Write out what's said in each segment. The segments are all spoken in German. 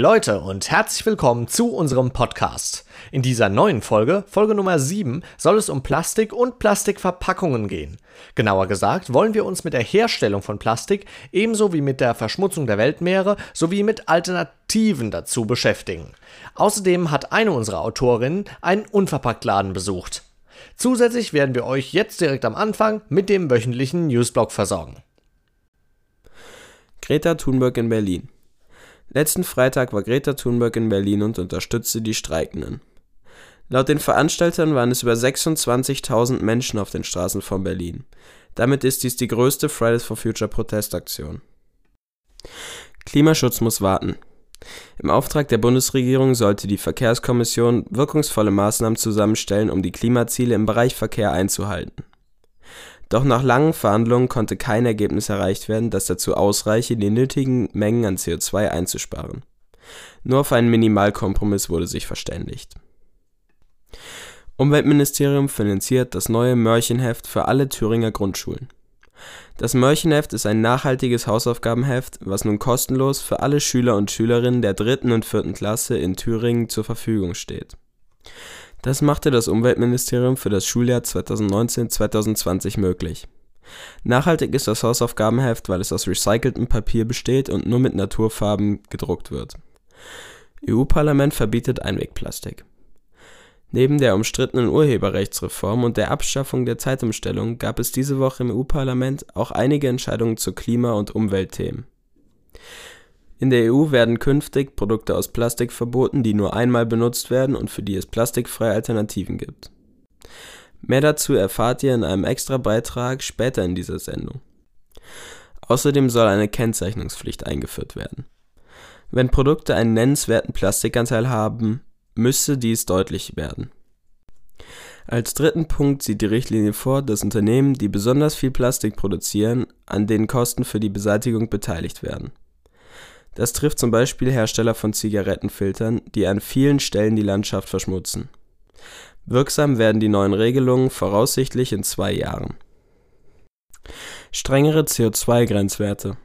Leute und herzlich willkommen zu unserem Podcast. In dieser neuen Folge, Folge Nummer 7, soll es um Plastik und Plastikverpackungen gehen. Genauer gesagt wollen wir uns mit der Herstellung von Plastik ebenso wie mit der Verschmutzung der Weltmeere sowie mit Alternativen dazu beschäftigen. Außerdem hat eine unserer Autorinnen einen Unverpacktladen besucht. Zusätzlich werden wir euch jetzt direkt am Anfang mit dem wöchentlichen Newsblog versorgen. Greta Thunberg in Berlin. Letzten Freitag war Greta Thunberg in Berlin und unterstützte die Streikenden. Laut den Veranstaltern waren es über 26.000 Menschen auf den Straßen von Berlin. Damit ist dies die größte Fridays for Future Protestaktion. Klimaschutz muss warten. Im Auftrag der Bundesregierung sollte die Verkehrskommission wirkungsvolle Maßnahmen zusammenstellen, um die Klimaziele im Bereich Verkehr einzuhalten. Doch nach langen Verhandlungen konnte kein Ergebnis erreicht werden, das dazu ausreiche, die nötigen Mengen an CO2 einzusparen. Nur auf einen Minimalkompromiss wurde sich verständigt. Umweltministerium finanziert das neue Mörchenheft für alle Thüringer Grundschulen. Das Mörchenheft ist ein nachhaltiges Hausaufgabenheft, was nun kostenlos für alle Schüler und Schülerinnen der dritten und vierten Klasse in Thüringen zur Verfügung steht. Das machte das Umweltministerium für das Schuljahr 2019/2020 möglich. Nachhaltig ist das Hausaufgabenheft, weil es aus recyceltem Papier besteht und nur mit Naturfarben gedruckt wird. EU-Parlament verbietet Einwegplastik. Neben der umstrittenen Urheberrechtsreform und der Abschaffung der Zeitumstellung gab es diese Woche im EU-Parlament auch einige Entscheidungen zu Klima- und Umweltthemen in der EU werden künftig Produkte aus Plastik verboten, die nur einmal benutzt werden und für die es plastikfreie Alternativen gibt. Mehr dazu erfahrt ihr in einem Extra-Beitrag später in dieser Sendung. Außerdem soll eine Kennzeichnungspflicht eingeführt werden. Wenn Produkte einen nennenswerten Plastikanteil haben, müsste dies deutlich werden. Als dritten Punkt sieht die Richtlinie vor, dass Unternehmen, die besonders viel Plastik produzieren, an den Kosten für die Beseitigung beteiligt werden das trifft zum Beispiel Hersteller von Zigarettenfiltern, die an vielen Stellen die Landschaft verschmutzen. Wirksam werden die neuen Regelungen voraussichtlich in zwei Jahren. Strengere CO2-Grenzwerte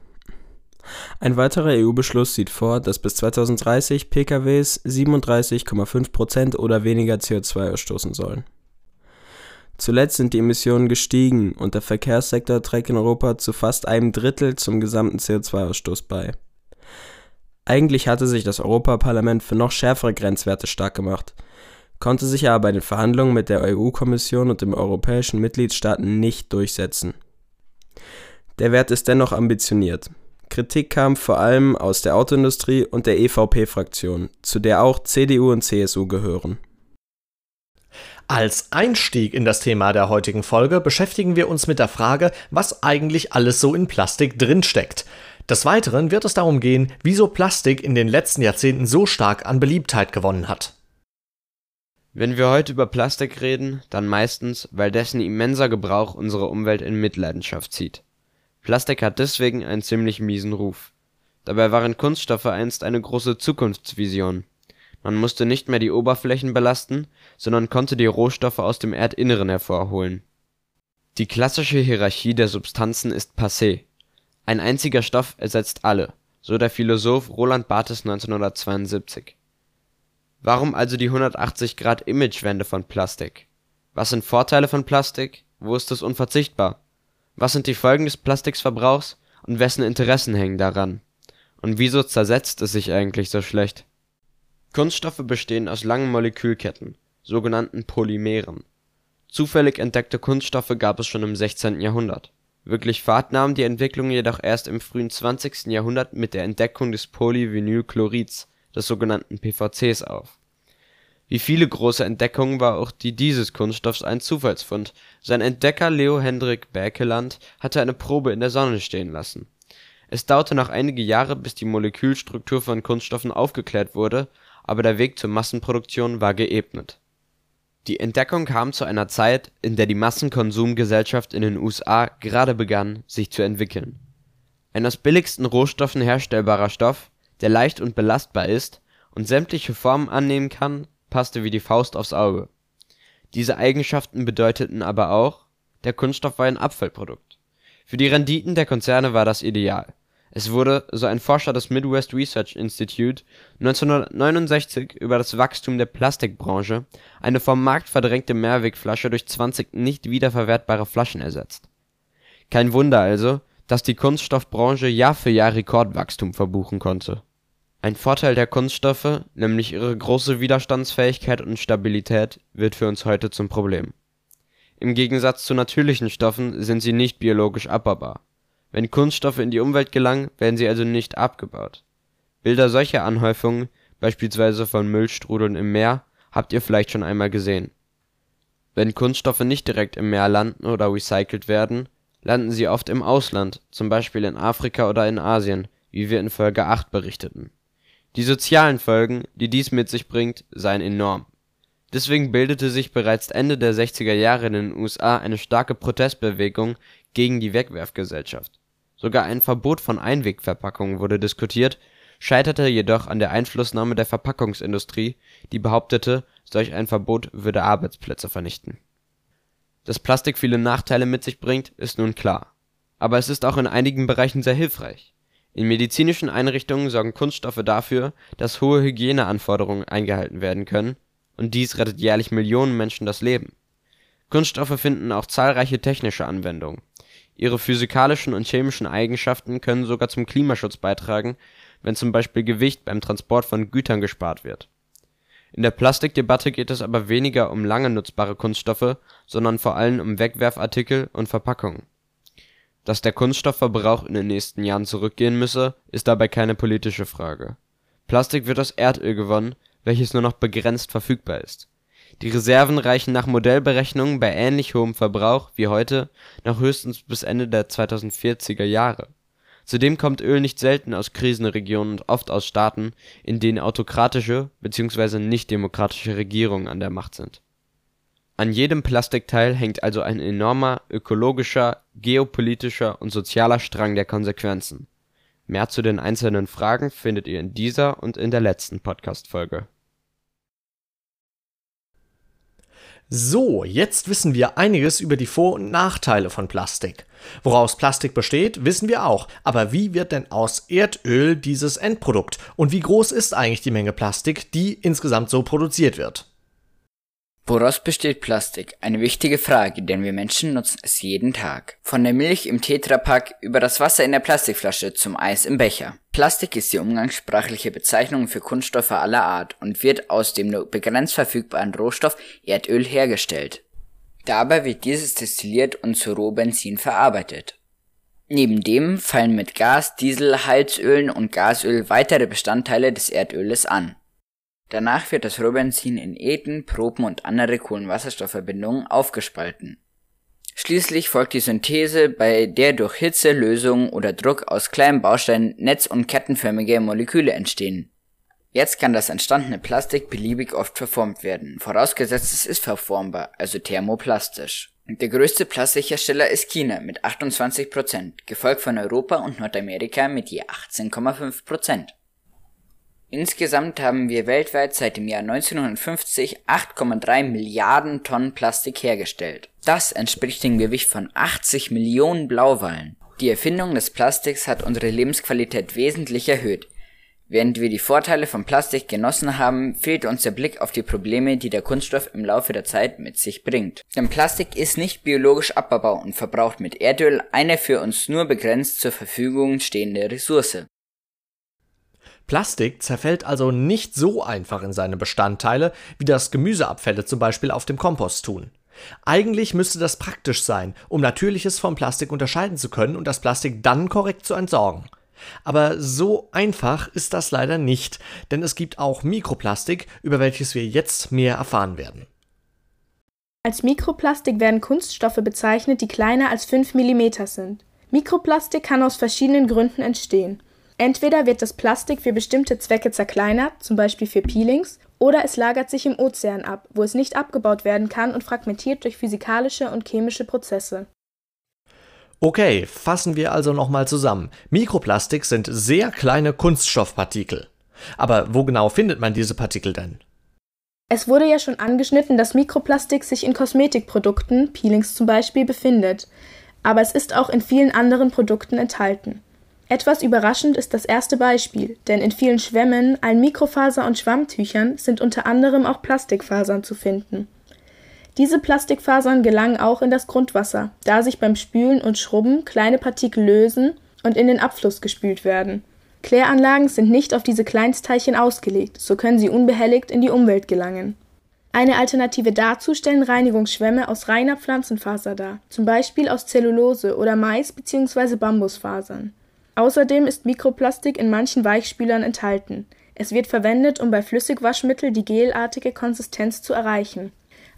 Ein weiterer EU-Beschluss sieht vor, dass bis 2030 PKWs 37,5% oder weniger CO2 ausstoßen sollen. Zuletzt sind die Emissionen gestiegen und der Verkehrssektor trägt in Europa zu fast einem Drittel zum gesamten CO2-Ausstoß bei eigentlich hatte sich das Europaparlament für noch schärfere Grenzwerte stark gemacht, konnte sich aber bei den Verhandlungen mit der EU-Kommission und den europäischen Mitgliedstaaten nicht durchsetzen. Der Wert ist dennoch ambitioniert. Kritik kam vor allem aus der Autoindustrie und der EVP-Fraktion, zu der auch CDU und CSU gehören. Als Einstieg in das Thema der heutigen Folge beschäftigen wir uns mit der Frage, was eigentlich alles so in Plastik drinsteckt. Des Weiteren wird es darum gehen, wieso Plastik in den letzten Jahrzehnten so stark an Beliebtheit gewonnen hat. Wenn wir heute über Plastik reden, dann meistens, weil dessen immenser Gebrauch unsere Umwelt in Mitleidenschaft zieht. Plastik hat deswegen einen ziemlich miesen Ruf. Dabei waren Kunststoffe einst eine große Zukunftsvision. Man musste nicht mehr die Oberflächen belasten, sondern konnte die Rohstoffe aus dem Erdinneren hervorholen. Die klassische Hierarchie der Substanzen ist passé ein einziger Stoff ersetzt alle, so der Philosoph Roland Barthes 1972. Warum also die 180-Grad-Imagewende von Plastik? Was sind Vorteile von Plastik? Wo ist es unverzichtbar? Was sind die Folgen des Plastikverbrauchs und wessen Interessen hängen daran? Und wieso zersetzt es sich eigentlich so schlecht? Kunststoffe bestehen aus langen Molekülketten, sogenannten Polymeren. Zufällig entdeckte Kunststoffe gab es schon im 16. Jahrhundert Wirklich Fahrt nahm die Entwicklung jedoch erst im frühen 20. Jahrhundert mit der Entdeckung des Polyvinylchlorids, des sogenannten PVCs auf. Wie viele große Entdeckungen war auch die dieses Kunststoffs ein Zufallsfund. Sein Entdecker Leo Hendrik Berkeland hatte eine Probe in der Sonne stehen lassen. Es dauerte noch einige Jahre, bis die Molekülstruktur von Kunststoffen aufgeklärt wurde, aber der Weg zur Massenproduktion war geebnet die Entdeckung kam zu einer Zeit, in der die Massenkonsumgesellschaft in den USA gerade begann, sich zu entwickeln. Ein aus billigsten Rohstoffen herstellbarer Stoff, der leicht und belastbar ist und sämtliche Formen annehmen kann, passte wie die Faust aufs Auge. Diese Eigenschaften bedeuteten aber auch, der Kunststoff war ein Abfallprodukt. Für die Renditen der Konzerne war das ideal. Es wurde, so ein Forscher des Midwest Research Institute, 1969 über das Wachstum der Plastikbranche eine vom Markt verdrängte Mehrwegflasche durch 20 nicht wiederverwertbare Flaschen ersetzt. Kein Wunder also, dass die Kunststoffbranche Jahr für Jahr Rekordwachstum verbuchen konnte. Ein Vorteil der Kunststoffe, nämlich ihre große Widerstandsfähigkeit und Stabilität, wird für uns heute zum Problem. Im Gegensatz zu natürlichen Stoffen sind sie nicht biologisch abbaubar wenn Kunststoffe in die Umwelt gelangen, werden sie also nicht abgebaut. Bilder solcher Anhäufungen, beispielsweise von Müllstrudeln im Meer, habt ihr vielleicht schon einmal gesehen. Wenn Kunststoffe nicht direkt im Meer landen oder recycelt werden, landen sie oft im Ausland, zum Beispiel in Afrika oder in Asien, wie wir in Folge 8 berichteten. Die sozialen Folgen, die dies mit sich bringt, seien enorm. Deswegen bildete sich bereits Ende der 60er Jahre in den USA eine starke Protestbewegung gegen die Wegwerfgesellschaft Sogar ein Verbot von Einwegverpackungen wurde diskutiert, scheiterte jedoch an der Einflussnahme der Verpackungsindustrie, die behauptete, solch ein Verbot würde Arbeitsplätze vernichten. Dass Plastik viele Nachteile mit sich bringt, ist nun klar. Aber es ist auch in einigen Bereichen sehr hilfreich. In medizinischen Einrichtungen sorgen Kunststoffe dafür, dass hohe Hygieneanforderungen eingehalten werden können, und dies rettet jährlich Millionen Menschen das Leben. Kunststoffe finden auch zahlreiche technische Anwendungen Ihre physikalischen und chemischen Eigenschaften können sogar zum Klimaschutz beitragen, wenn zum Beispiel Gewicht beim Transport von Gütern gespart wird. In der Plastikdebatte geht es aber weniger um lange nutzbare Kunststoffe, sondern vor allem um Wegwerfartikel und Verpackungen. Dass der Kunststoffverbrauch in den nächsten Jahren zurückgehen müsse, ist dabei keine politische Frage. Plastik wird aus Erdöl gewonnen, welches nur noch begrenzt verfügbar ist die Reserven reichen nach Modellberechnungen bei ähnlich hohem Verbrauch wie heute noch höchstens bis Ende der 2040er Jahre. Zudem kommt Öl nicht selten aus Krisenregionen und oft aus Staaten, in denen autokratische bzw. nichtdemokratische Regierungen an der Macht sind. An jedem Plastikteil hängt also ein enormer ökologischer, geopolitischer und sozialer Strang der Konsequenzen. Mehr zu den einzelnen Fragen findet ihr in dieser und in der letzten Podcast-Folge So, jetzt wissen wir einiges über die Vor- und Nachteile von Plastik. Woraus Plastik besteht, wissen wir auch, aber wie wird denn aus Erdöl dieses Endprodukt und wie groß ist eigentlich die Menge Plastik, die insgesamt so produziert wird? Woraus besteht Plastik? Eine wichtige Frage, denn wir Menschen nutzen es jeden Tag. Von der Milch im Tetrapack über das Wasser in der Plastikflasche zum Eis im Becher. Plastik ist die umgangssprachliche Bezeichnung für Kunststoffe aller Art und wird aus dem nur begrenzt verfügbaren Rohstoff Erdöl hergestellt. Dabei wird dieses destilliert und zu Rohbenzin verarbeitet. Neben dem fallen mit Gas, Diesel, Heizölen und Gasöl weitere Bestandteile des Erdöles an Danach wird das Rohbenzin in Ethen, Propen und andere Kohlenwasserstoffverbindungen aufgespalten. Schließlich folgt die Synthese, bei der durch Hitze, Lösung oder Druck aus kleinen Bausteinen netz- und kettenförmige Moleküle entstehen. Jetzt kann das entstandene Plastik beliebig oft verformt werden, vorausgesetzt es ist verformbar, also thermoplastisch. Der größte Plastikhersteller ist China mit 28%, gefolgt von Europa und Nordamerika mit je 18,5%. Insgesamt haben wir weltweit seit dem Jahr 1950 8,3 Milliarden Tonnen Plastik hergestellt. Das entspricht dem Gewicht von 80 Millionen Blauwalen. Die Erfindung des Plastiks hat unsere Lebensqualität wesentlich erhöht. Während wir die Vorteile von Plastik genossen haben, fehlt uns der Blick auf die Probleme, die der Kunststoff im Laufe der Zeit mit sich bringt. Denn Plastik ist nicht biologisch abbaubar und verbraucht mit Erdöl eine für uns nur begrenzt zur Verfügung stehende Ressource. Plastik zerfällt also nicht so einfach in seine Bestandteile, wie das Gemüseabfälle zum Beispiel auf dem Kompost tun. Eigentlich müsste das praktisch sein, um Natürliches vom Plastik unterscheiden zu können und das Plastik dann korrekt zu entsorgen. Aber so einfach ist das leider nicht, denn es gibt auch Mikroplastik, über welches wir jetzt mehr erfahren werden. Als Mikroplastik werden Kunststoffe bezeichnet, die kleiner als 5 mm sind. Mikroplastik kann aus verschiedenen Gründen entstehen. Entweder wird das Plastik für bestimmte Zwecke zerkleinert, zum Beispiel für Peelings, oder es lagert sich im Ozean ab, wo es nicht abgebaut werden kann und fragmentiert durch physikalische und chemische Prozesse. Okay, fassen wir also nochmal zusammen. Mikroplastik sind sehr kleine Kunststoffpartikel. Aber wo genau findet man diese Partikel denn? Es wurde ja schon angeschnitten, dass Mikroplastik sich in Kosmetikprodukten, Peelings zum Beispiel, befindet, aber es ist auch in vielen anderen Produkten enthalten. Etwas überraschend ist das erste Beispiel, denn in vielen Schwämmen, allen Mikrofaser- und Schwammtüchern sind unter anderem auch Plastikfasern zu finden. Diese Plastikfasern gelangen auch in das Grundwasser, da sich beim Spülen und Schrubben kleine Partikel lösen und in den Abfluss gespült werden. Kläranlagen sind nicht auf diese Kleinstteilchen ausgelegt, so können sie unbehelligt in die Umwelt gelangen. Eine Alternative dazu stellen Reinigungsschwämme aus reiner Pflanzenfaser dar, zum Beispiel aus Zellulose oder Mais- bzw. Bambusfasern. Außerdem ist Mikroplastik in manchen Weichspülern enthalten. Es wird verwendet, um bei Flüssigwaschmittel die gelartige Konsistenz zu erreichen.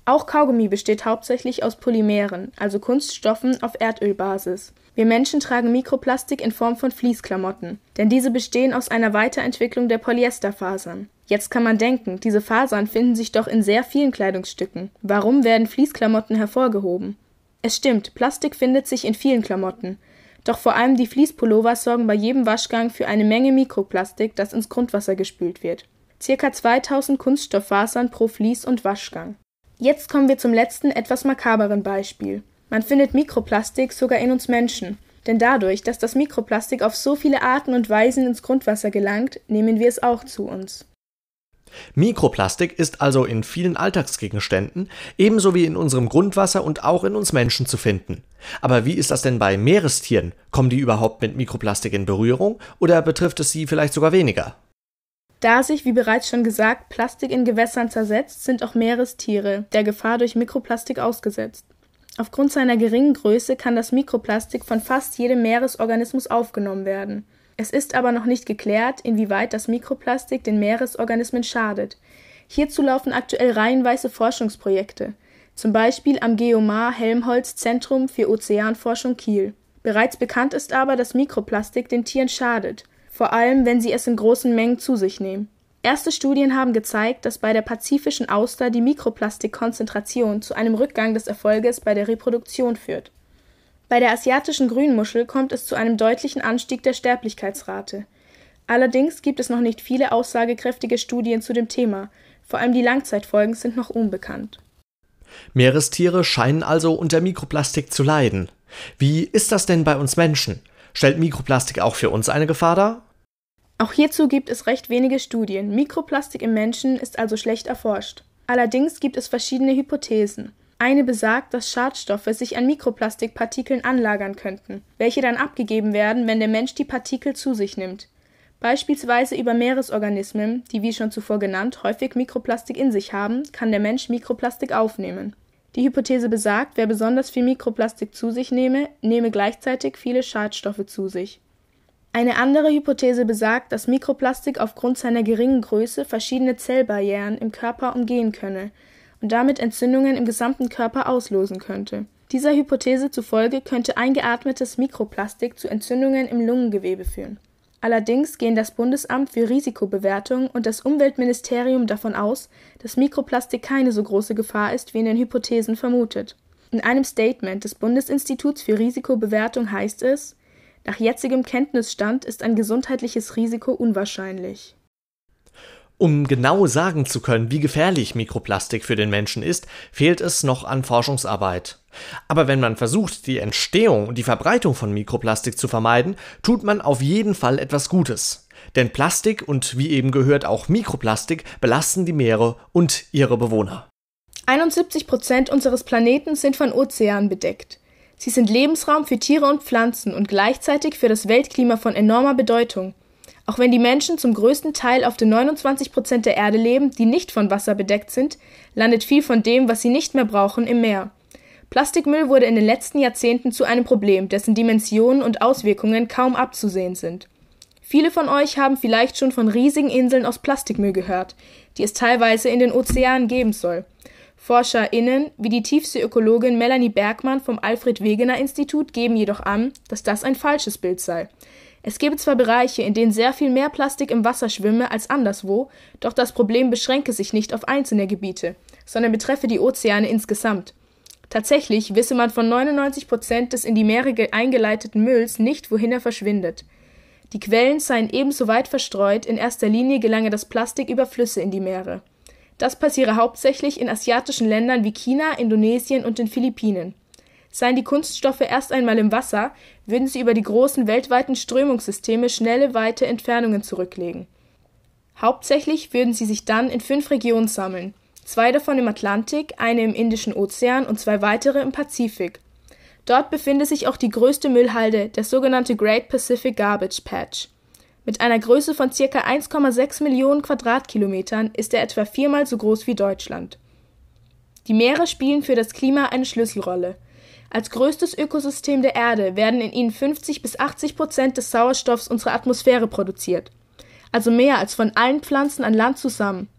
Auch Kaugummi besteht hauptsächlich aus Polymeren, also Kunststoffen auf Erdölbasis. Wir Menschen tragen Mikroplastik in Form von Fließklamotten, denn diese bestehen aus einer Weiterentwicklung der Polyesterfasern. Jetzt kann man denken, diese Fasern finden sich doch in sehr vielen Kleidungsstücken. Warum werden Fließklamotten hervorgehoben? Es stimmt, Plastik findet sich in vielen Klamotten, doch vor allem die Fließpullover sorgen bei jedem Waschgang für eine Menge Mikroplastik, das ins Grundwasser gespült wird. Circa 2000 Kunststofffasern pro Fließ- und Waschgang. Jetzt kommen wir zum letzten, etwas makaberen Beispiel. Man findet Mikroplastik sogar in uns Menschen. Denn dadurch, dass das Mikroplastik auf so viele Arten und Weisen ins Grundwasser gelangt, nehmen wir es auch zu uns. Mikroplastik ist also in vielen Alltagsgegenständen, ebenso wie in unserem Grundwasser und auch in uns Menschen zu finden. Aber wie ist das denn bei Meerestieren? Kommen die überhaupt mit Mikroplastik in Berührung oder betrifft es sie vielleicht sogar weniger? Da sich, wie bereits schon gesagt, Plastik in Gewässern zersetzt, sind auch Meerestiere der Gefahr durch Mikroplastik ausgesetzt. Aufgrund seiner geringen Größe kann das Mikroplastik von fast jedem Meeresorganismus aufgenommen werden. Es ist aber noch nicht geklärt, inwieweit das Mikroplastik den Meeresorganismen schadet. Hierzu laufen aktuell reihenweise Forschungsprojekte, zum Beispiel am Geomar Helmholtz Zentrum für Ozeanforschung Kiel. Bereits bekannt ist aber, dass Mikroplastik den Tieren schadet, vor allem wenn sie es in großen Mengen zu sich nehmen. Erste Studien haben gezeigt, dass bei der pazifischen Auster die Mikroplastikkonzentration zu einem Rückgang des Erfolges bei der Reproduktion führt. Bei der asiatischen Grünmuschel kommt es zu einem deutlichen Anstieg der Sterblichkeitsrate. Allerdings gibt es noch nicht viele aussagekräftige Studien zu dem Thema, vor allem die Langzeitfolgen sind noch unbekannt. Meerestiere scheinen also unter Mikroplastik zu leiden. Wie ist das denn bei uns Menschen? Stellt Mikroplastik auch für uns eine Gefahr dar? Auch hierzu gibt es recht wenige Studien. Mikroplastik im Menschen ist also schlecht erforscht. Allerdings gibt es verschiedene Hypothesen. Eine besagt, dass Schadstoffe sich an Mikroplastikpartikeln anlagern könnten, welche dann abgegeben werden, wenn der Mensch die Partikel zu sich nimmt. Beispielsweise über Meeresorganismen, die wie schon zuvor genannt häufig Mikroplastik in sich haben, kann der Mensch Mikroplastik aufnehmen. Die Hypothese besagt, wer besonders viel Mikroplastik zu sich nehme, nehme gleichzeitig viele Schadstoffe zu sich. Eine andere Hypothese besagt, dass Mikroplastik aufgrund seiner geringen Größe verschiedene Zellbarrieren im Körper umgehen könne und damit Entzündungen im gesamten Körper auslösen könnte. Dieser Hypothese zufolge könnte eingeatmetes Mikroplastik zu Entzündungen im Lungengewebe führen. Allerdings gehen das Bundesamt für Risikobewertung und das Umweltministerium davon aus, dass Mikroplastik keine so große Gefahr ist, wie in den Hypothesen vermutet. In einem Statement des Bundesinstituts für Risikobewertung heißt es, nach jetzigem Kenntnisstand ist ein gesundheitliches Risiko unwahrscheinlich. Um genau sagen zu können, wie gefährlich Mikroplastik für den Menschen ist, fehlt es noch an Forschungsarbeit. Aber wenn man versucht, die Entstehung und die Verbreitung von Mikroplastik zu vermeiden, tut man auf jeden Fall etwas Gutes. Denn Plastik und wie eben gehört auch Mikroplastik belasten die Meere und ihre Bewohner. 71 Prozent unseres Planeten sind von Ozeanen bedeckt. Sie sind Lebensraum für Tiere und Pflanzen und gleichzeitig für das Weltklima von enormer Bedeutung. Auch wenn die Menschen zum größten Teil auf den 29 Prozent der Erde leben, die nicht von Wasser bedeckt sind, landet viel von dem, was sie nicht mehr brauchen, im Meer. Plastikmüll wurde in den letzten Jahrzehnten zu einem Problem, dessen Dimensionen und Auswirkungen kaum abzusehen sind. Viele von euch haben vielleicht schon von riesigen Inseln aus Plastikmüll gehört, die es teilweise in den Ozeanen geben soll. ForscherInnen wie die Tiefseeökologin Melanie Bergmann vom Alfred Wegener Institut geben jedoch an, dass das ein falsches Bild sei. Es gebe zwar Bereiche, in denen sehr viel mehr Plastik im Wasser schwimme als anderswo, doch das Problem beschränke sich nicht auf einzelne Gebiete, sondern betreffe die Ozeane insgesamt. Tatsächlich wisse man von 99 Prozent des in die Meere eingeleiteten Mülls nicht, wohin er verschwindet. Die Quellen seien ebenso weit verstreut, in erster Linie gelange das Plastik über Flüsse in die Meere. Das passiere hauptsächlich in asiatischen Ländern wie China, Indonesien und den Philippinen. Seien die Kunststoffe erst einmal im Wasser, würden sie über die großen weltweiten Strömungssysteme schnelle weite Entfernungen zurücklegen. Hauptsächlich würden sie sich dann in fünf Regionen sammeln, zwei davon im Atlantik, eine im Indischen Ozean und zwei weitere im Pazifik. Dort befindet sich auch die größte Müllhalde, der sogenannte Great Pacific Garbage Patch. Mit einer Größe von ca. 1,6 Millionen Quadratkilometern ist er etwa viermal so groß wie Deutschland. Die Meere spielen für das Klima eine Schlüsselrolle. Als größtes Ökosystem der Erde werden in ihnen 50 bis 80 Prozent des Sauerstoffs unserer Atmosphäre produziert, also mehr als von allen Pflanzen an Land zusammen.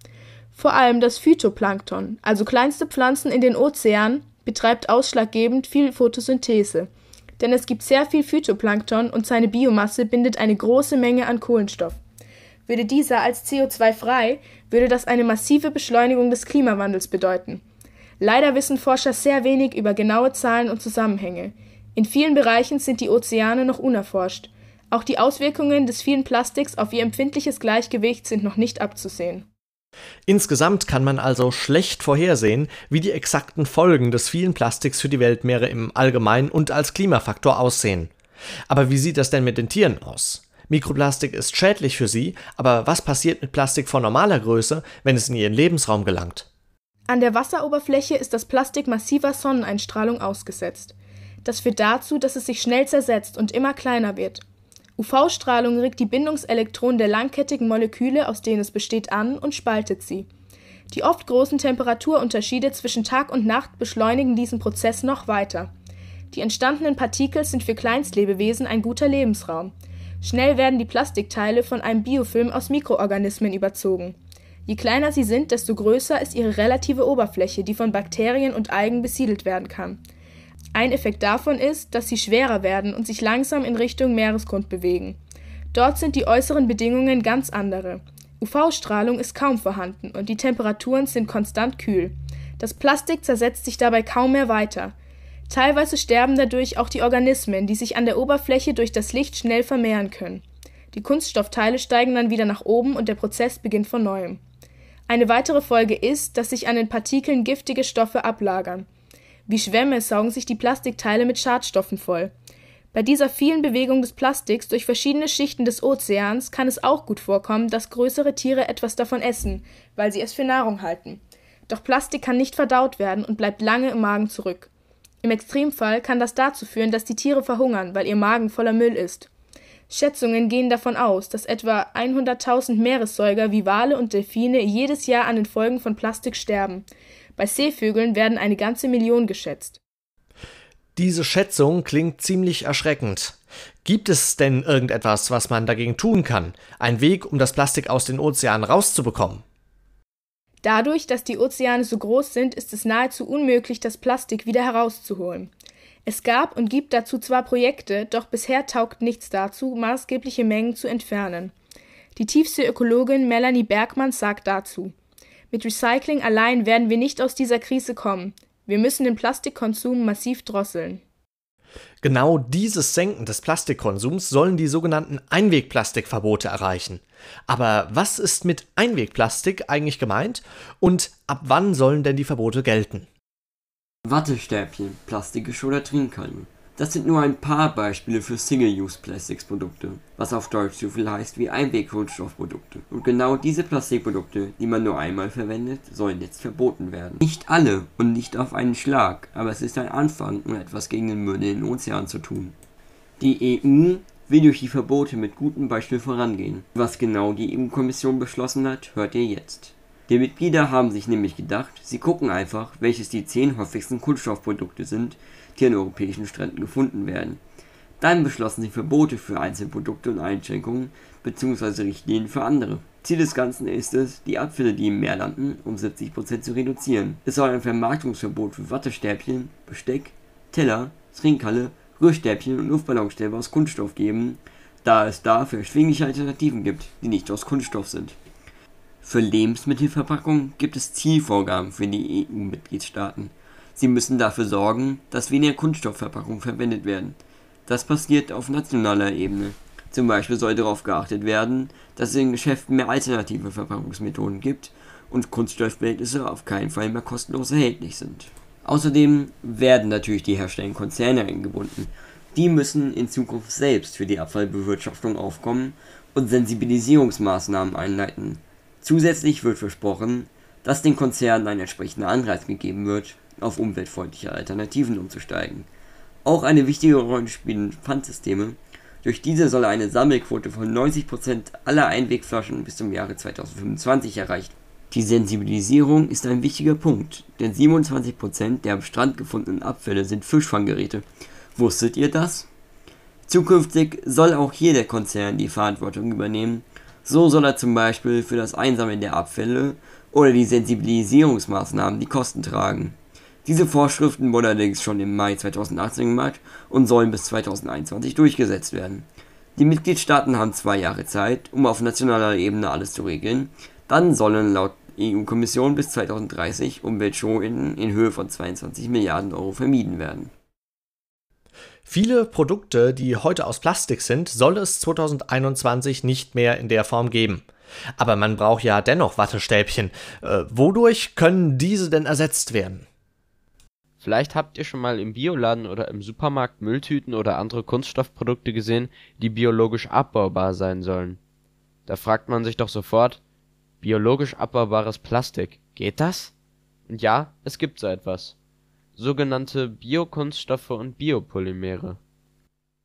Vor allem das Phytoplankton, also kleinste Pflanzen in den Ozeanen, betreibt ausschlaggebend viel Photosynthese, denn es gibt sehr viel Phytoplankton und seine Biomasse bindet eine große Menge an Kohlenstoff. Würde dieser als CO2 frei, würde das eine massive Beschleunigung des Klimawandels bedeuten. Leider wissen Forscher sehr wenig über genaue Zahlen und Zusammenhänge. In vielen Bereichen sind die Ozeane noch unerforscht. Auch die Auswirkungen des vielen Plastiks auf ihr empfindliches Gleichgewicht sind noch nicht abzusehen. Insgesamt kann man also schlecht vorhersehen, wie die exakten Folgen des vielen Plastiks für die Weltmeere im Allgemeinen und als Klimafaktor aussehen. Aber wie sieht das denn mit den Tieren aus? Mikroplastik ist schädlich für sie, aber was passiert mit Plastik von normaler Größe, wenn es in ihren Lebensraum gelangt? An der Wasseroberfläche ist das Plastik massiver Sonneneinstrahlung ausgesetzt. Das führt dazu, dass es sich schnell zersetzt und immer kleiner wird. UV-Strahlung regt die Bindungselektronen der langkettigen Moleküle, aus denen es besteht, an und spaltet sie. Die oft großen Temperaturunterschiede zwischen Tag und Nacht beschleunigen diesen Prozess noch weiter. Die entstandenen Partikel sind für Kleinstlebewesen ein guter Lebensraum. Schnell werden die Plastikteile von einem Biofilm aus Mikroorganismen überzogen. Je kleiner sie sind, desto größer ist ihre relative Oberfläche, die von Bakterien und Algen besiedelt werden kann. Ein Effekt davon ist, dass sie schwerer werden und sich langsam in Richtung Meeresgrund bewegen. Dort sind die äußeren Bedingungen ganz andere. UV-Strahlung ist kaum vorhanden und die Temperaturen sind konstant kühl. Das Plastik zersetzt sich dabei kaum mehr weiter. Teilweise sterben dadurch auch die Organismen, die sich an der Oberfläche durch das Licht schnell vermehren können. Die Kunststoffteile steigen dann wieder nach oben und der Prozess beginnt von neuem. Eine weitere Folge ist, dass sich an den Partikeln giftige Stoffe ablagern. Wie Schwämme saugen sich die Plastikteile mit Schadstoffen voll. Bei dieser vielen Bewegung des Plastiks durch verschiedene Schichten des Ozeans kann es auch gut vorkommen, dass größere Tiere etwas davon essen, weil sie es für Nahrung halten. Doch Plastik kann nicht verdaut werden und bleibt lange im Magen zurück. Im Extremfall kann das dazu führen, dass die Tiere verhungern, weil ihr Magen voller Müll ist. Schätzungen gehen davon aus, dass etwa 100.000 Meeressäuger wie Wale und Delfine jedes Jahr an den Folgen von Plastik sterben. Bei Seevögeln werden eine ganze Million geschätzt. Diese Schätzung klingt ziemlich erschreckend. Gibt es denn irgendetwas, was man dagegen tun kann? Ein Weg, um das Plastik aus den Ozeanen rauszubekommen? Dadurch, dass die Ozeane so groß sind, ist es nahezu unmöglich, das Plastik wieder herauszuholen. Es gab und gibt dazu zwar Projekte, doch bisher taugt nichts dazu, maßgebliche Mengen zu entfernen. Die Tiefseeökologin Melanie Bergmann sagt dazu Mit Recycling allein werden wir nicht aus dieser Krise kommen. Wir müssen den Plastikkonsum massiv drosseln. Genau dieses Senken des Plastikkonsums sollen die sogenannten Einwegplastikverbote erreichen. Aber was ist mit Einwegplastik eigentlich gemeint und ab wann sollen denn die Verbote gelten? Wattestäbchen, plastische oder Trinkhalme. Das sind nur ein paar Beispiele für Single-Use-Plastics-Produkte, was auf Deutsch so viel heißt wie Einwegkunststoffprodukte. Und genau diese Plastikprodukte, die man nur einmal verwendet, sollen jetzt verboten werden. Nicht alle und nicht auf einen Schlag, aber es ist ein Anfang, um etwas gegen den Müll in den Ozean zu tun. Die EU will durch die Verbote mit gutem Beispiel vorangehen. Was genau die EU-Kommission beschlossen hat, hört ihr jetzt. Die Mitglieder haben sich nämlich gedacht, sie gucken einfach, welches die 10 häufigsten Kunststoffprodukte sind, die an europäischen Stränden gefunden werden. Dann beschlossen sie Verbote für Einzelprodukte und Einschränkungen bzw. Richtlinien für andere. Ziel des Ganzen ist es, die Abfälle, die im Meer landen, um 70% zu reduzieren. Es soll ein Vermarktungsverbot für Wattestäbchen, Besteck, Teller, Trinkhalle, Rührstäbchen und Luftballonstäbe aus Kunststoff geben, da es dafür erschwingliche Alternativen gibt, die nicht aus Kunststoff sind. Für Lebensmittelverpackungen gibt es Zielvorgaben für die EU-Mitgliedstaaten. Sie müssen dafür sorgen, dass weniger Kunststoffverpackungen verwendet werden. Das passiert auf nationaler Ebene. Zum Beispiel soll darauf geachtet werden, dass es in Geschäften mehr alternative Verpackungsmethoden gibt und Kunststoffbehältnisse auf keinen Fall mehr kostenlos erhältlich sind. Außerdem werden natürlich die herstellenden Konzerne eingebunden. Die müssen in Zukunft selbst für die Abfallbewirtschaftung aufkommen und Sensibilisierungsmaßnahmen einleiten. Zusätzlich wird versprochen, dass den Konzernen ein entsprechender Anreiz gegeben wird, auf umweltfreundliche Alternativen umzusteigen. Auch eine wichtige Rolle spielen Pfandsysteme. Durch diese soll eine Sammelquote von 90% aller Einwegflaschen bis zum Jahre 2025 erreicht die Sensibilisierung ist ein wichtiger Punkt, denn 27% der am Strand gefundenen Abfälle sind Fischfanggeräte. Wusstet ihr das? Zukünftig soll auch hier der Konzern die Verantwortung übernehmen. So soll er zum Beispiel für das Einsammeln der Abfälle oder die Sensibilisierungsmaßnahmen die Kosten tragen. Diese Vorschriften wurden allerdings schon im Mai 2018 gemacht und sollen bis 2021 durchgesetzt werden. Die Mitgliedstaaten haben zwei Jahre Zeit, um auf nationaler Ebene alles zu regeln. Dann sollen laut EU-Kommission bis 2030 Umweltschäden in Höhe von 22 Milliarden Euro vermieden werden. Viele Produkte, die heute aus Plastik sind, soll es 2021 nicht mehr in der Form geben. Aber man braucht ja dennoch Wattestäbchen. Äh, wodurch können diese denn ersetzt werden? Vielleicht habt ihr schon mal im Bioladen oder im Supermarkt Mülltüten oder andere Kunststoffprodukte gesehen, die biologisch abbaubar sein sollen. Da fragt man sich doch sofort, Biologisch abbaubares Plastik, geht das? Und ja, es gibt so etwas. Sogenannte Biokunststoffe und Biopolymere.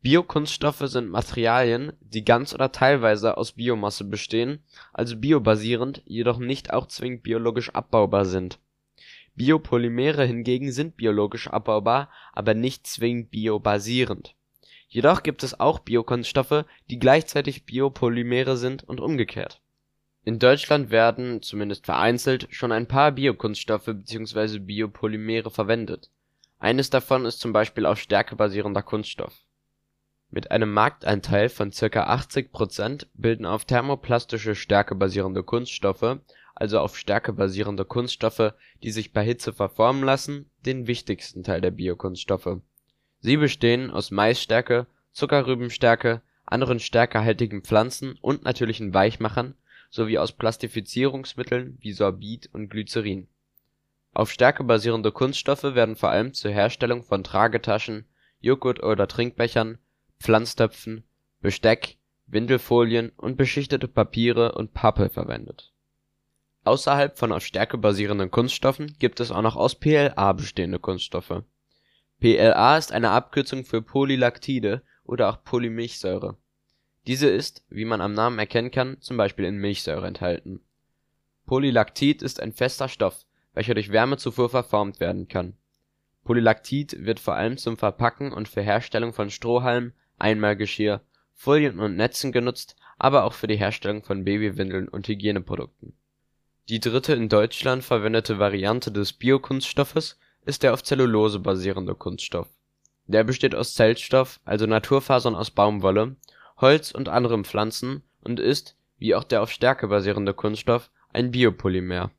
Biokunststoffe sind Materialien, die ganz oder teilweise aus Biomasse bestehen, also biobasierend, jedoch nicht auch zwingend biologisch abbaubar sind. Biopolymere hingegen sind biologisch abbaubar, aber nicht zwingend biobasierend. Jedoch gibt es auch Biokunststoffe, die gleichzeitig Biopolymere sind und umgekehrt in Deutschland werden, zumindest vereinzelt, schon ein paar Biokunststoffe bzw. Biopolymere verwendet. Eines davon ist zum Beispiel auf Stärke basierender Kunststoff. Mit einem Marktanteil von ca. 80 Prozent bilden auf thermoplastische Stärke basierende Kunststoffe, also auf Stärke basierende Kunststoffe, die sich bei Hitze verformen lassen, den wichtigsten Teil der Biokunststoffe. Sie bestehen aus Maisstärke, Zuckerrübenstärke, anderen stärkehaltigen Pflanzen und natürlichen Weichmachern sowie aus Plastifizierungsmitteln wie Sorbit und Glycerin. Auf Stärke basierende Kunststoffe werden vor allem zur Herstellung von Tragetaschen, Joghurt oder Trinkbechern, Pflanztöpfen, Besteck, Windelfolien und beschichtete Papiere und Pappe verwendet. Außerhalb von auf Stärke basierenden Kunststoffen gibt es auch noch aus PLA bestehende Kunststoffe. PLA ist eine Abkürzung für Polylactide oder auch Polymilchsäure diese ist, wie man am Namen erkennen kann, zum Beispiel in Milchsäure enthalten. Polylactid ist ein fester Stoff, welcher durch Wärmezufuhr verformt werden kann. Polylactid wird vor allem zum Verpacken und für Herstellung von Strohhalmen, Einmalgeschirr, Folien und Netzen genutzt, aber auch für die Herstellung von Babywindeln und Hygieneprodukten. Die dritte in Deutschland verwendete Variante des Biokunststoffes ist der auf Zellulose basierende Kunststoff. Der besteht aus Zellstoff, also Naturfasern aus Baumwolle Holz und anderen Pflanzen und ist, wie auch der auf Stärke basierende Kunststoff, ein Biopolymer.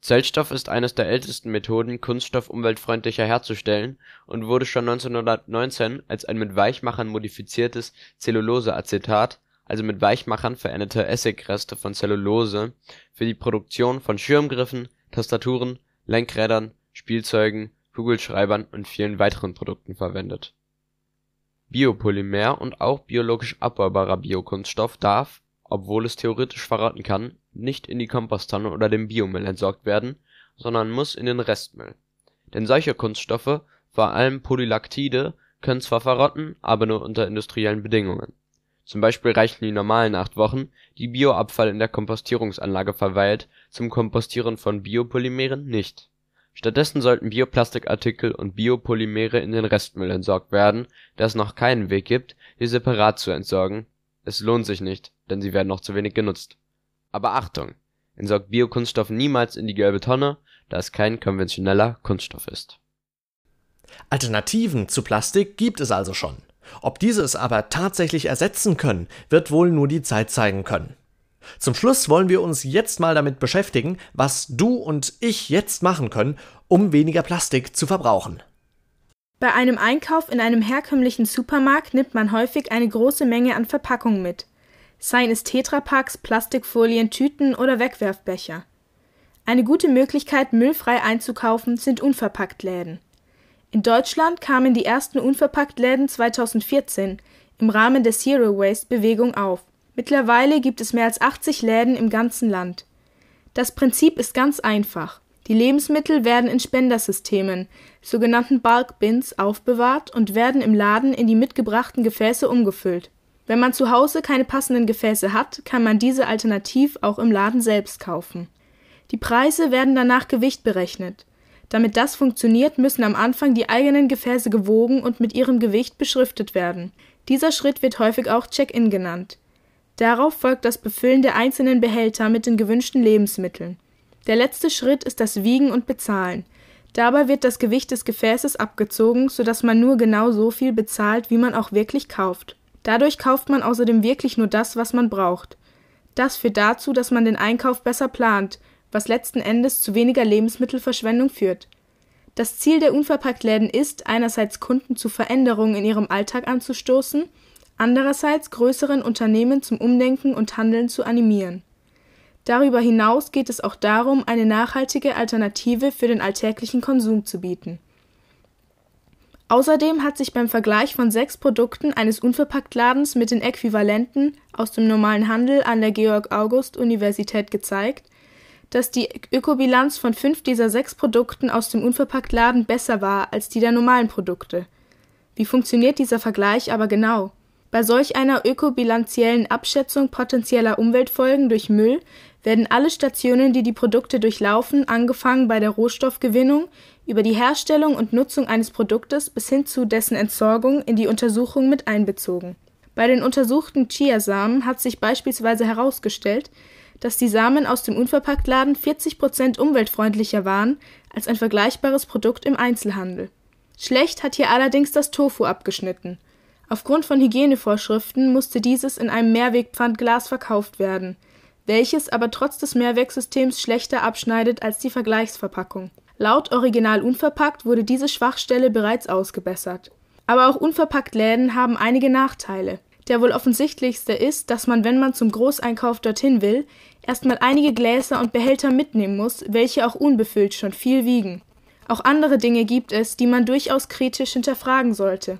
Zellstoff ist eines der ältesten Methoden, Kunststoff umweltfreundlicher herzustellen und wurde schon 1919 als ein mit Weichmachern modifiziertes Zelluloseacetat, also mit Weichmachern veränderte Essigreste von Zellulose, für die Produktion von Schirmgriffen, Tastaturen, Lenkrädern, Spielzeugen, Kugelschreibern und vielen weiteren Produkten verwendet Biopolymer und auch biologisch abbaubarer Biokunststoff darf, obwohl es theoretisch verrotten kann, nicht in die Komposttonne oder den Biomüll entsorgt werden, sondern muss in den Restmüll. Denn solche Kunststoffe, vor allem Polylactide, können zwar verrotten, aber nur unter industriellen Bedingungen. Zum Beispiel reichen die normalen acht Wochen, die Bioabfall in der Kompostierungsanlage verweilt, zum Kompostieren von Biopolymeren nicht Stattdessen sollten Bioplastikartikel und Biopolymere in den Restmüll entsorgt werden, da es noch keinen Weg gibt, sie separat zu entsorgen. Es lohnt sich nicht, denn sie werden noch zu wenig genutzt. Aber Achtung! Entsorgt Biokunststoff niemals in die gelbe Tonne, da es kein konventioneller Kunststoff ist. Alternativen zu Plastik gibt es also schon. Ob diese es aber tatsächlich ersetzen können, wird wohl nur die Zeit zeigen können. Zum Schluss wollen wir uns jetzt mal damit beschäftigen, was du und ich jetzt machen können, um weniger Plastik zu verbrauchen. Bei einem Einkauf in einem herkömmlichen Supermarkt nimmt man häufig eine große Menge an Verpackungen mit, seien es Tetrapacks, Plastikfolien, Tüten oder Wegwerfbecher. Eine gute Möglichkeit, müllfrei einzukaufen, sind Unverpacktläden. In Deutschland kamen die ersten Unverpacktläden 2014 im Rahmen der Zero Waste Bewegung auf. Mittlerweile gibt es mehr als 80 Läden im ganzen Land. Das Prinzip ist ganz einfach. Die Lebensmittel werden in Spendersystemen, sogenannten Bulk Bins, aufbewahrt und werden im Laden in die mitgebrachten Gefäße umgefüllt. Wenn man zu Hause keine passenden Gefäße hat, kann man diese alternativ auch im Laden selbst kaufen. Die Preise werden danach Gewicht berechnet. Damit das funktioniert, müssen am Anfang die eigenen Gefäße gewogen und mit ihrem Gewicht beschriftet werden. Dieser Schritt wird häufig auch Check-in genannt. Darauf folgt das Befüllen der einzelnen Behälter mit den gewünschten Lebensmitteln. Der letzte Schritt ist das Wiegen und Bezahlen. Dabei wird das Gewicht des Gefäßes abgezogen, sodass man nur genau so viel bezahlt, wie man auch wirklich kauft. Dadurch kauft man außerdem wirklich nur das, was man braucht. Das führt dazu, dass man den Einkauf besser plant, was letzten Endes zu weniger Lebensmittelverschwendung führt. Das Ziel der Unverpacktläden ist, einerseits Kunden zu Veränderungen in ihrem Alltag anzustoßen, andererseits größeren Unternehmen zum Umdenken und Handeln zu animieren. Darüber hinaus geht es auch darum, eine nachhaltige Alternative für den alltäglichen Konsum zu bieten. Außerdem hat sich beim Vergleich von sechs Produkten eines Unverpacktladens mit den Äquivalenten aus dem normalen Handel an der Georg-August-Universität gezeigt, dass die Ökobilanz von fünf dieser sechs Produkten aus dem Unverpacktladen besser war als die der normalen Produkte. Wie funktioniert dieser Vergleich aber genau? Bei solch einer ökobilanziellen Abschätzung potenzieller Umweltfolgen durch Müll werden alle Stationen, die die Produkte durchlaufen, angefangen bei der Rohstoffgewinnung über die Herstellung und Nutzung eines Produktes bis hin zu dessen Entsorgung in die Untersuchung mit einbezogen. Bei den untersuchten Chiasamen hat sich beispielsweise herausgestellt, dass die Samen aus dem Unverpacktladen 40 Prozent umweltfreundlicher waren als ein vergleichbares Produkt im Einzelhandel. Schlecht hat hier allerdings das Tofu abgeschnitten. Aufgrund von Hygienevorschriften musste dieses in einem Mehrwegpfandglas verkauft werden, welches aber trotz des Mehrwegsystems schlechter abschneidet als die Vergleichsverpackung. Laut Original Unverpackt wurde diese Schwachstelle bereits ausgebessert. Aber auch Unverpacktläden haben einige Nachteile. Der wohl offensichtlichste ist, dass man, wenn man zum Großeinkauf dorthin will, erstmal einige Gläser und Behälter mitnehmen muss, welche auch unbefüllt schon viel wiegen. Auch andere Dinge gibt es, die man durchaus kritisch hinterfragen sollte.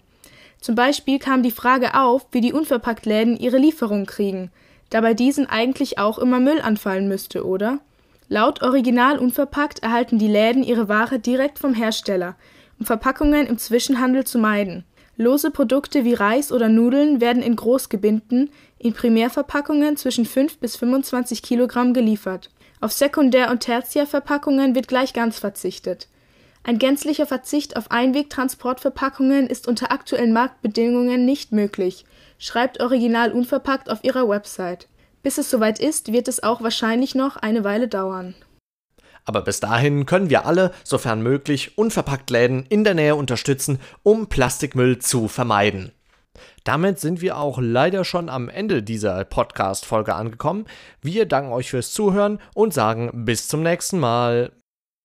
Zum Beispiel kam die Frage auf, wie die Unverpacktläden ihre Lieferung kriegen, da bei diesen eigentlich auch immer Müll anfallen müsste, oder? Laut Original Unverpackt erhalten die Läden ihre Ware direkt vom Hersteller, um Verpackungen im Zwischenhandel zu meiden. Lose Produkte wie Reis oder Nudeln werden in Großgebinden in Primärverpackungen zwischen 5 bis 25 Kilogramm geliefert. Auf Sekundär und Tertiärverpackungen wird gleich ganz verzichtet. Ein gänzlicher Verzicht auf Einwegtransportverpackungen ist unter aktuellen Marktbedingungen nicht möglich, schreibt Original Unverpackt auf ihrer Website. Bis es soweit ist, wird es auch wahrscheinlich noch eine Weile dauern. Aber bis dahin können wir alle, sofern möglich, Unverpacktläden in der Nähe unterstützen, um Plastikmüll zu vermeiden. Damit sind wir auch leider schon am Ende dieser Podcast-Folge angekommen. Wir danken euch fürs Zuhören und sagen bis zum nächsten Mal.